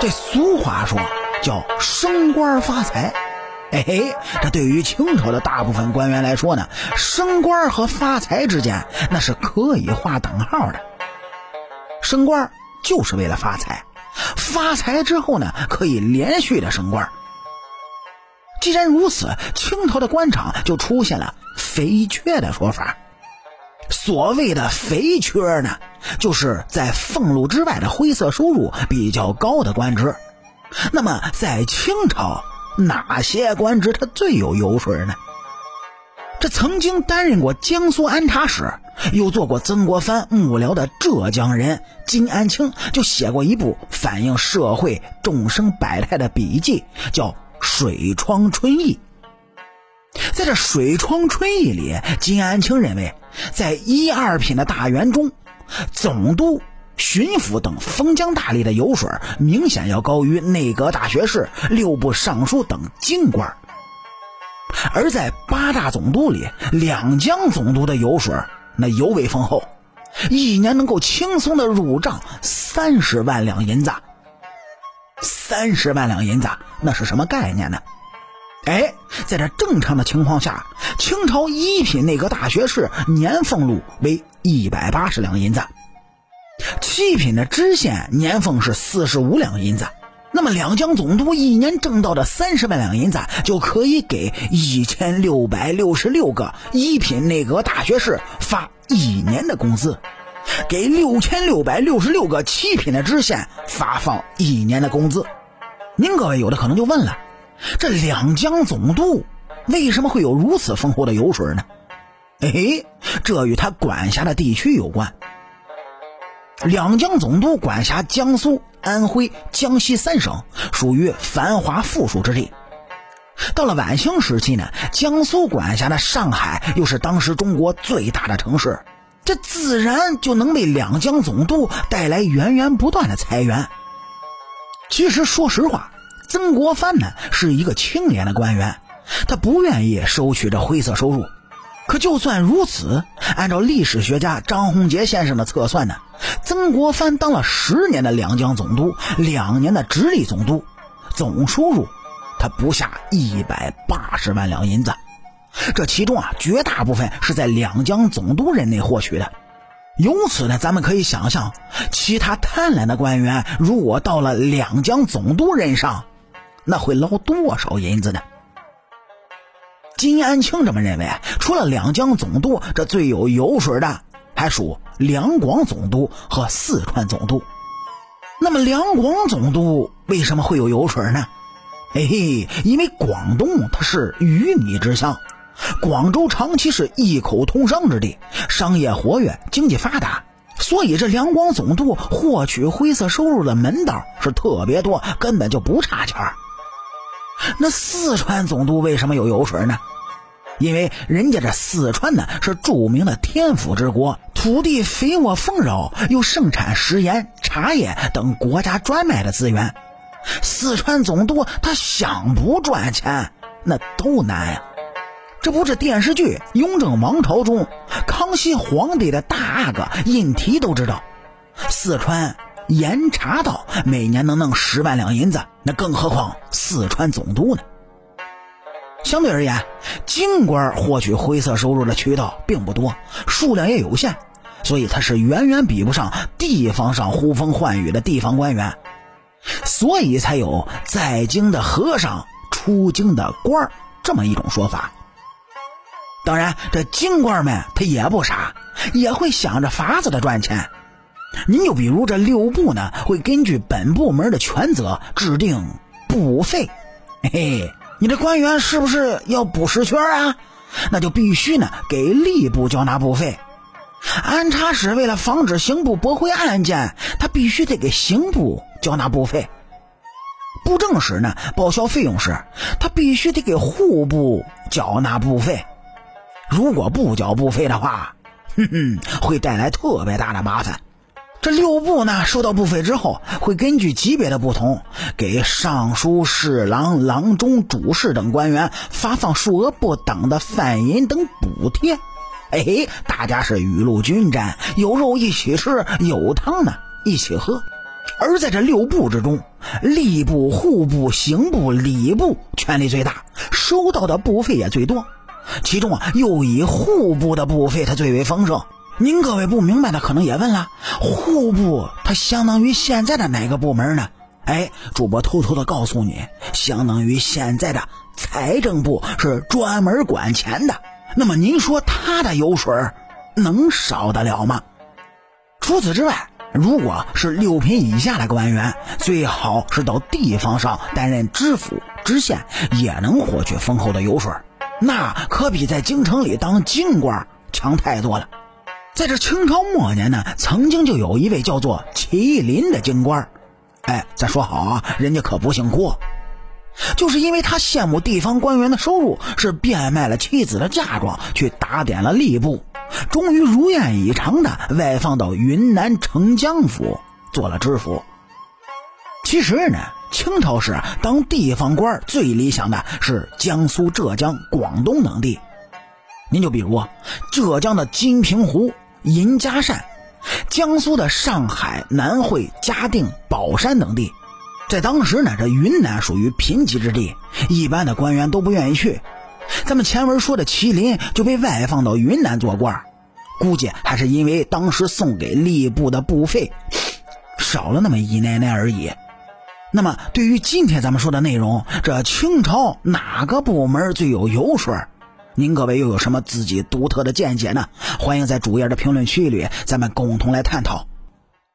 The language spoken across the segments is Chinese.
这俗话说叫升官发财，哎嘿，这对于清朝的大部分官员来说呢，升官和发财之间那是可以划等号的。升官就是为了发财，发财之后呢，可以连续的升官。既然如此，清朝的官场就出现了“肥缺”的说法。所谓的“肥缺”呢，就是在俸禄之外的灰色收入比较高的官职。那么，在清朝，哪些官职它最有油水呢？这曾经担任过江苏安察使，又做过曾国藩幕僚的浙江人金安清，就写过一部反映社会众生百态的笔记，叫。水窗春意，在这水窗春意里，金安清认为，在一二品的大员中，总督、巡抚等封疆大吏的油水明显要高于内阁大学士、六部尚书等京官；而在八大总督里，两江总督的油水那尤为丰厚，一年能够轻松的入账三十万两银子。三十万两银子，那是什么概念呢？哎，在这正常的情况下，清朝一品内阁大学士年俸禄为一百八十两银子，七品的知县年俸是四十五两银子。那么两江总督一年挣到的三十万两银子，就可以给一千六百六十六个一品内阁大学士发一年的工资。给六千六百六十六个七品的知县发放一年的工资，您各位有的可能就问了：这两江总督为什么会有如此丰厚的油水呢？哎，这与他管辖的地区有关。两江总督管辖江苏、安徽、江西三省，属于繁华富庶之地。到了晚清时期呢，江苏管辖的上海又是当时中国最大的城市。这自然就能为两江总督带来源源不断的财源。其实，说实话，曾国藩呢是一个清廉的官员，他不愿意收取这灰色收入。可就算如此，按照历史学家张宏杰先生的测算呢，曾国藩当了十年的两江总督，两年的直隶总督，总收入他不下一百八十万两银子。这其中啊，绝大部分是在两江总督任内获取的。由此呢，咱们可以想象，其他贪婪的官员如果到了两江总督任上，那会捞多少银子呢？金安清这么认为，除了两江总督，这最有油水的还属两广总督和四川总督。那么两广总督为什么会有油水呢？嘿嘿，因为广东它是鱼米之乡。广州长期是一口通商之地，商业活跃，经济发达，所以这两广总督获取灰色收入的门道是特别多，根本就不差钱那四川总督为什么有油水呢？因为人家这四川呢是著名的天府之国，土地肥沃丰饶，又盛产食盐、茶叶等国家专卖的资源。四川总督他想不赚钱，那都难呀。这不是电视剧《雍正王朝》中康熙皇帝的大阿哥胤禔都知道，四川严查道每年能弄十万两银子，那更何况四川总督呢？相对而言，京官获取灰色收入的渠道并不多，数量也有限，所以他是远远比不上地方上呼风唤雨的地方官员，所以才有在京的和尚出京的官这么一种说法。当然，这京官们他也不傻，也会想着法子的赚钱。您就比如这六部呢，会根据本部门的权责制定补费。嘿嘿，你这官员是不是要补实权啊？那就必须呢给吏部交纳部费。安察使为了防止刑部驳回案件，他必须得给刑部交纳部费。布政使呢报销费用时，他必须得给户部缴纳部费。如果不缴部费的话，哼哼，会带来特别大的麻烦。这六部呢，收到部费之后，会根据级别的不同，给尚书、侍郎、郎中、主事等官员发放数额不等的饭银等补贴。哎，大家是雨露均沾，有肉一起吃，有汤呢一起喝。而在这六部之中，吏部、户部、刑部、礼部权力最大，收到的部费也最多。其中啊，又以户部的部费它最为丰盛。您各位不明白的，可能也问了：户部它相当于现在的哪个部门呢？哎，主播偷偷的告诉你，相当于现在的财政部，是专门管钱的。那么您说他的油水能少得了吗？除此之外，如果是六品以下的官员，最好是到地方上担任知府、知县，也能获取丰厚的油水。那可比在京城里当京官强太多了。在这清朝末年呢，曾经就有一位叫做麒麟的京官，哎，咱说好啊，人家可不姓郭，就是因为他羡慕地方官员的收入，是变卖了妻子的嫁妆去打点了吏部，终于如愿以偿的外放到云南澄江府做了知府。其实呢。清朝时当地方官最理想的是江苏、浙江、广东等地。您就比如浙江的金平湖、银家山，江苏的上海、南汇、嘉定、宝山等地。在当时呢，这云南属于贫瘠之地，一般的官员都不愿意去。咱们前文说的麒麟就被外放到云南做官，估计还是因为当时送给吏部的部费少了那么一奶奶而已。那么，对于今天咱们说的内容，这清朝哪个部门最有油水？您各位又有什么自己独特的见解呢？欢迎在主页的评论区里，咱们共同来探讨。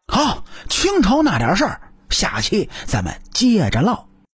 好，清朝那点事儿，下期咱们接着唠。